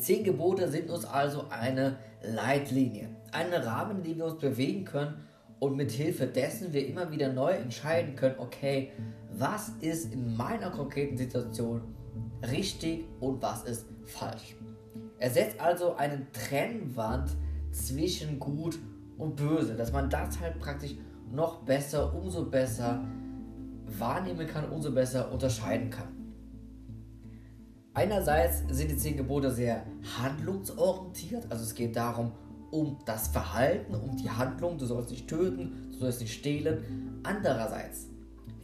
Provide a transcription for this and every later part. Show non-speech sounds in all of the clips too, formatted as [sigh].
zehn Gebote sind uns also eine Leitlinie, einen Rahmen, in dem wir uns bewegen können und mit Hilfe dessen wir immer wieder neu entscheiden können, okay, was ist in meiner konkreten Situation richtig und was ist falsch. Er setzt also eine Trennwand zwischen gut und böse, dass man das halt praktisch noch besser, umso besser wahrnehmen kann, umso besser unterscheiden kann. Einerseits sind die zehn Gebote sehr handlungsorientiert, also es geht darum, um das Verhalten, um die Handlung, du sollst nicht töten, du sollst nicht stehlen. Andererseits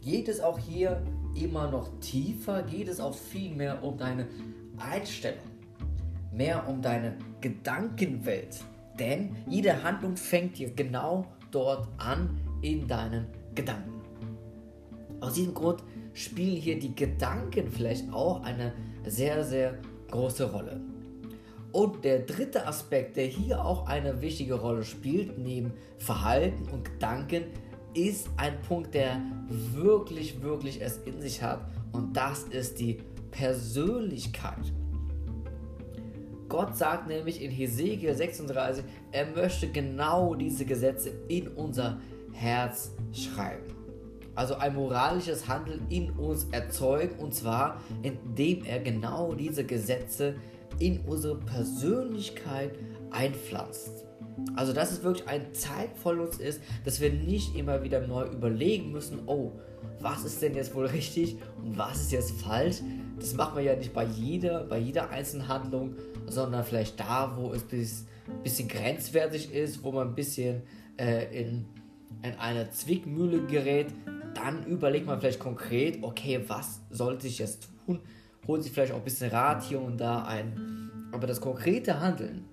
geht es auch hier immer noch tiefer, geht es auch viel mehr um deine Einstellung, mehr um deine Gedankenwelt. Denn jede Handlung fängt hier genau dort an in deinen Gedanken. Aus diesem Grund spielen hier die Gedanken vielleicht auch eine sehr, sehr große Rolle. Und der dritte Aspekt, der hier auch eine wichtige Rolle spielt, neben Verhalten und Gedanken, ist ein Punkt, der wirklich, wirklich es in sich hat. Und das ist die Persönlichkeit. Gott sagt nämlich in Hesekiel 36, er möchte genau diese Gesetze in unser Herz schreiben also ein moralisches Handeln in uns erzeugt und zwar indem er genau diese Gesetze in unsere Persönlichkeit einpflanzt. Also dass es wirklich ein Zeit von uns ist, dass wir nicht immer wieder neu überlegen müssen, oh, was ist denn jetzt wohl richtig und was ist jetzt falsch. Das macht man ja nicht bei jeder, bei jeder einzelnen Handlung, sondern vielleicht da, wo es ein bisschen grenzwertig ist, wo man ein bisschen äh, in, in eine Zwickmühle gerät, dann überlegt man vielleicht konkret, okay, was sollte ich jetzt tun? Holt sich vielleicht auch ein bisschen Rat hier und da ein. Aber das konkrete Handeln,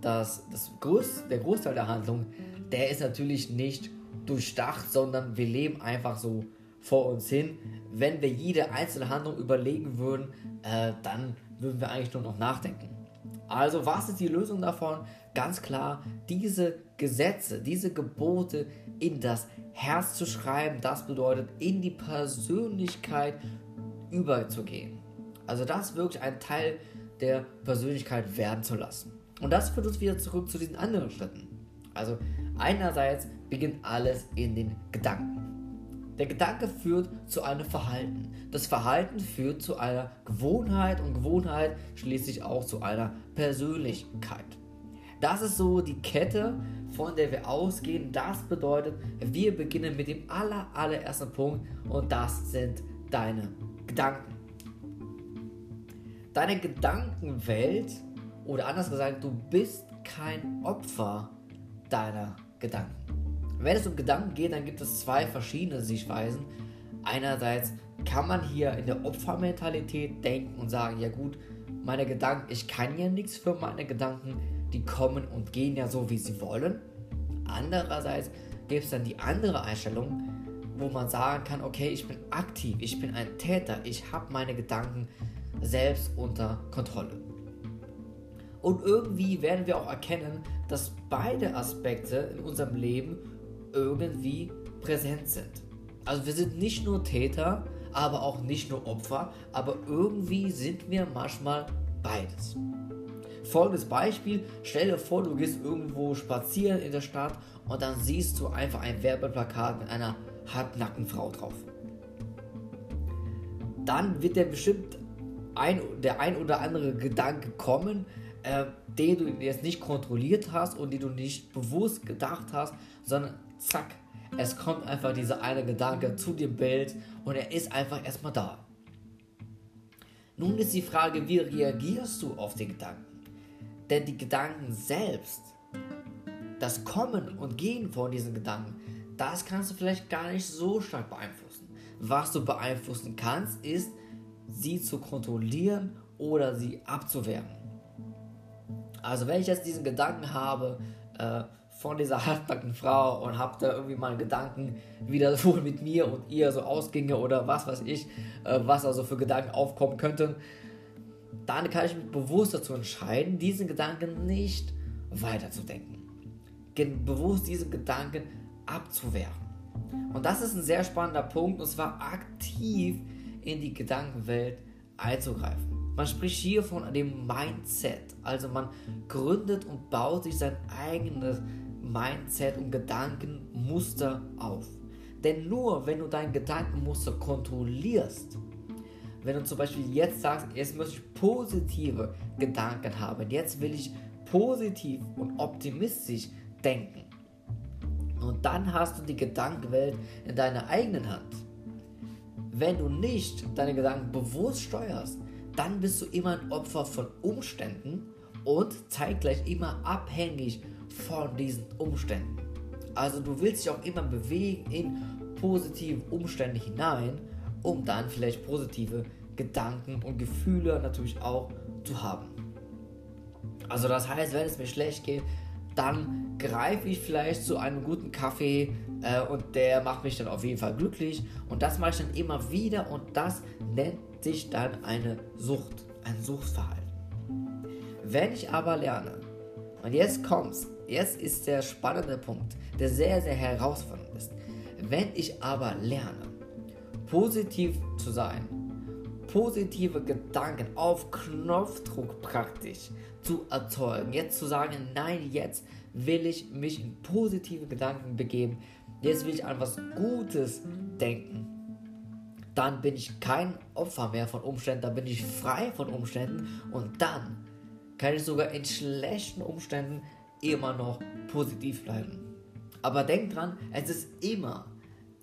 das, das Groß, der Großteil der Handlung, der ist natürlich nicht durchdacht, sondern wir leben einfach so vor uns hin. Wenn wir jede einzelne Handlung überlegen würden, äh, dann würden wir eigentlich nur noch nachdenken. Also was ist die Lösung davon? Ganz klar, diese Gesetze, diese Gebote in das Herz zu schreiben, das bedeutet in die Persönlichkeit überzugehen. Also das wirklich ein Teil der Persönlichkeit werden zu lassen. Und das führt uns wieder zurück zu diesen anderen Schritten. Also einerseits beginnt alles in den Gedanken. Der Gedanke führt zu einem Verhalten. Das Verhalten führt zu einer Gewohnheit und Gewohnheit schließlich auch zu einer Persönlichkeit. Das ist so die Kette, von der wir ausgehen. Das bedeutet, wir beginnen mit dem aller, allerersten Punkt und das sind deine Gedanken. Deine Gedankenwelt oder anders gesagt, du bist kein Opfer deiner Gedanken. Wenn es um Gedanken geht, dann gibt es zwei verschiedene Sichtweisen. Einerseits kann man hier in der Opfermentalität denken und sagen, ja gut, meine Gedanken, ich kann ja nichts für meine Gedanken, die kommen und gehen ja so, wie sie wollen. Andererseits gibt es dann die andere Einstellung, wo man sagen kann, okay, ich bin aktiv, ich bin ein Täter, ich habe meine Gedanken selbst unter Kontrolle. Und irgendwie werden wir auch erkennen, dass beide Aspekte in unserem Leben irgendwie präsent sind. Also wir sind nicht nur Täter, aber auch nicht nur Opfer, aber irgendwie sind wir manchmal beides. Folgendes Beispiel: Stell dir vor, du gehst irgendwo spazieren in der Stadt und dann siehst du einfach ein Werbeplakat mit einer halbnackten Frau drauf. Dann wird dir bestimmt ein, der ein oder andere Gedanke kommen, äh, den du jetzt nicht kontrolliert hast und den du nicht bewusst gedacht hast, sondern zack, es kommt einfach dieser eine Gedanke zu dem Bild und er ist einfach erstmal da. Nun ist die Frage, wie reagierst du auf den Gedanken? Denn die Gedanken selbst, das Kommen und Gehen von diesen Gedanken, das kannst du vielleicht gar nicht so stark beeinflussen. Was du beeinflussen kannst, ist, sie zu kontrollieren oder sie abzuwehren. Also wenn ich jetzt diesen Gedanken habe, äh, von dieser [laughs] halbnackten Frau und habe da irgendwie mal Gedanken, wie das wohl mit mir und ihr so ausginge oder was weiß ich, äh, was also für Gedanken aufkommen könnten, dann kann ich mich bewusst dazu entscheiden, diesen Gedanken nicht weiterzudenken. Bewusst diesen Gedanken abzuwehren. Und das ist ein sehr spannender Punkt, und zwar aktiv in die Gedankenwelt einzugreifen. Man spricht hier von dem Mindset. Also man gründet und baut sich sein eigenes Mindset und Gedankenmuster auf. Denn nur wenn du dein Gedankenmuster kontrollierst, wenn du zum Beispiel jetzt sagst, jetzt möchte ich positive Gedanken haben, jetzt will ich positiv und optimistisch denken. Und dann hast du die Gedankenwelt in deiner eigenen Hand. Wenn du nicht deine Gedanken bewusst steuerst, dann bist du immer ein Opfer von Umständen und zeitgleich immer abhängig von diesen Umständen. Also du willst dich auch immer bewegen in positive Umstände hinein, um dann vielleicht positive Gedanken und Gefühle natürlich auch zu haben. Also das heißt, wenn es mir schlecht geht, dann greife ich vielleicht zu einem guten Kaffee äh, und der macht mich dann auf jeden Fall glücklich. Und das mache ich dann immer wieder und das nennt sich dann eine Sucht, ein Suchtverhalten. Wenn ich aber lerne, und jetzt kommt's, jetzt ist der spannende Punkt, der sehr, sehr herausfordernd ist. Wenn ich aber lerne, positiv zu sein, positive Gedanken auf Knopfdruck praktisch zu erzeugen. Jetzt zu sagen, nein, jetzt will ich mich in positive Gedanken begeben. Jetzt will ich an was Gutes denken. Dann bin ich kein Opfer mehr von Umständen, dann bin ich frei von Umständen und dann kann ich sogar in schlechten Umständen immer noch positiv bleiben. Aber denk dran, es ist immer,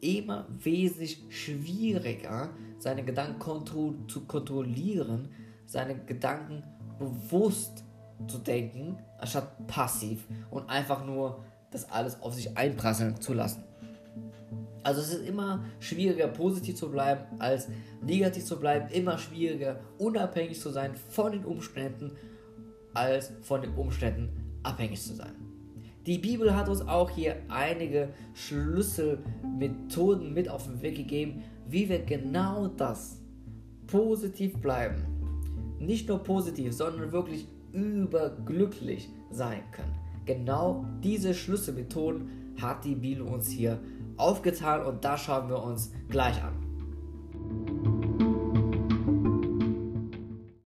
immer wesentlich schwieriger, seine Gedanken kontro zu kontrollieren, seine Gedanken bewusst zu denken, anstatt passiv und einfach nur das alles auf sich einprasseln zu lassen. Also es ist immer schwieriger, positiv zu bleiben, als negativ zu bleiben, immer schwieriger, unabhängig zu sein von den Umständen, als von den Umständen abhängig zu sein. Die Bibel hat uns auch hier einige Schlüsselmethoden mit auf den Weg gegeben, wie wir genau das positiv bleiben. Nicht nur positiv, sondern wirklich überglücklich sein können. Genau diese Schlüsselmethoden hat die Bibel uns hier aufgetan und da schauen wir uns gleich an.